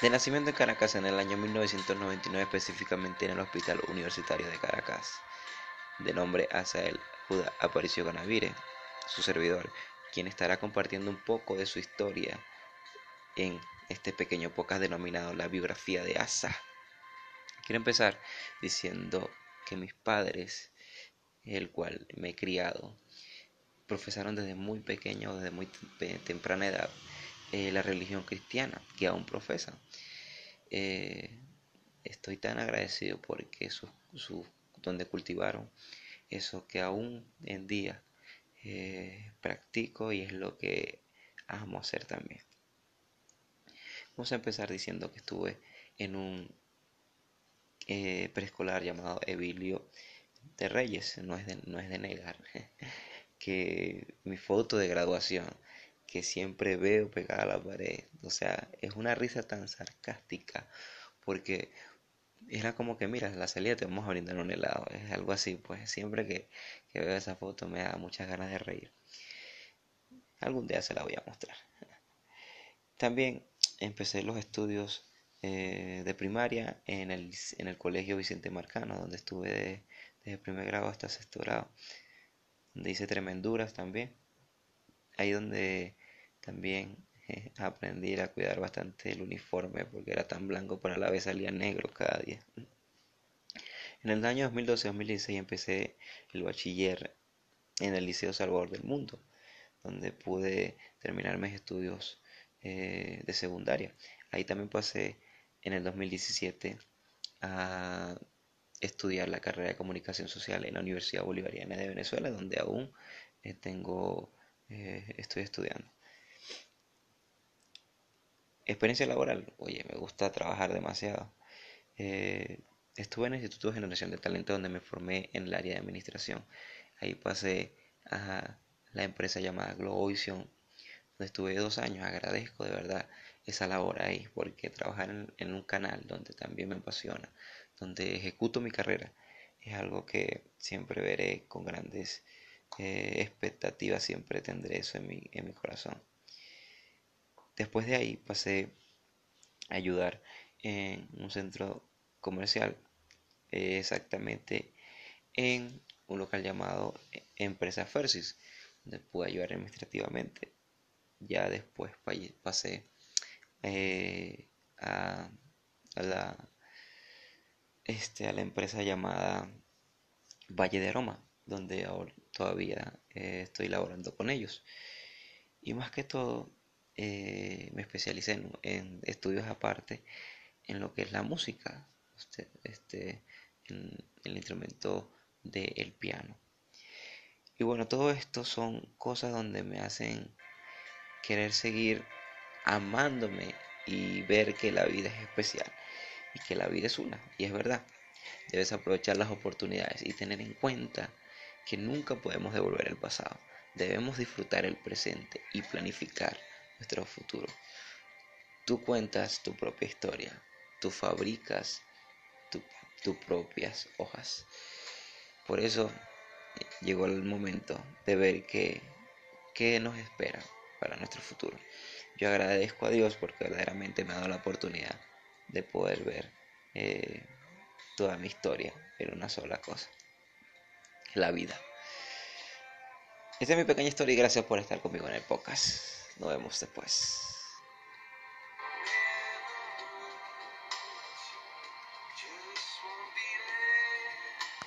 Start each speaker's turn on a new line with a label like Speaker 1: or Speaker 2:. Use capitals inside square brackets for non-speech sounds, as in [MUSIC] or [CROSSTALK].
Speaker 1: De nacimiento en Caracas en el año 1999, específicamente en el Hospital Universitario de Caracas, de nombre Asael Judá Aparicio Ganavire, su servidor, quien estará compartiendo un poco de su historia en este pequeño podcast denominado La biografía de Asa. Quiero empezar diciendo que mis padres, el cual me he criado, profesaron desde muy pequeño, desde muy temprana edad, eh, la religión cristiana, que aún profesan. Eh, estoy tan agradecido porque su, su, donde cultivaron eso que aún en día eh, practico y es lo que amo hacer también. Vamos a empezar diciendo que estuve en un preescolar llamado Evilio de Reyes, no es de, no es de negar, [LAUGHS] que mi foto de graduación que siempre veo pegada a la pared. O sea, es una risa tan sarcástica porque era como que, mira, la salida te vamos a brindar un helado. Es algo así, pues siempre que, veo esa foto me da muchas ganas de reír. Algún día se la voy a mostrar. También empecé los estudios eh, de primaria en el, en el Colegio Vicente Marcano, donde estuve desde primer grado hasta sexto grado, donde hice tremenduras también ahí donde también eh, aprendí a cuidar bastante el uniforme porque era tan blanco pero a la vez salía negro cada día. En el año 2012-2016 empecé el bachiller en el Liceo Salvador del Mundo, donde pude terminar mis estudios eh, de secundaria. Ahí también pasé en el 2017 a estudiar la carrera de comunicación social en la Universidad Bolivariana de Venezuela, donde aún eh, tengo estoy estudiando. Experiencia laboral, oye, me gusta trabajar demasiado. Eh, estuve en el Instituto de Generación de Talento donde me formé en el área de administración. Ahí pasé a la empresa llamada Globovision, donde estuve dos años. Agradezco de verdad esa labor ahí, porque trabajar en, un canal donde también me apasiona, donde ejecuto mi carrera, es algo que siempre veré con grandes eh, expectativas siempre tendré eso en mi, en mi corazón. Después de ahí pasé a ayudar en un centro comercial, exactamente en un local llamado Empresa Fersis, donde pude ayudar administrativamente. Ya después pasé eh, a, la, este, a la empresa llamada Valle de Roma, donde ahora todavía eh, estoy laborando con ellos. Y más que todo, eh, me especialicé en, estudios aparte en lo que es la música, este, este el instrumento del piano. Y bueno, todo esto son cosas donde me hacen querer seguir amándome y ver que la vida es especial y que la vida es una, y es verdad. Debes aprovechar las oportunidades y tener en cuenta que nunca podemos devolver el pasado. Debemos disfrutar el presente y planificar nuestro futuro. Tú cuentas tu propia historia, tú fabricas tus propias hojas. Por eso llegó el momento de ver qué, qué nos espera para nuestro futuro. Yo agradezco a Dios porque verdaderamente me ha dado la oportunidad de poder ver eh, toda mi historia en una sola cosa la vida. Esta es mi pequeña historia y gracias por estar conmigo en el podcast. Nos vemos después.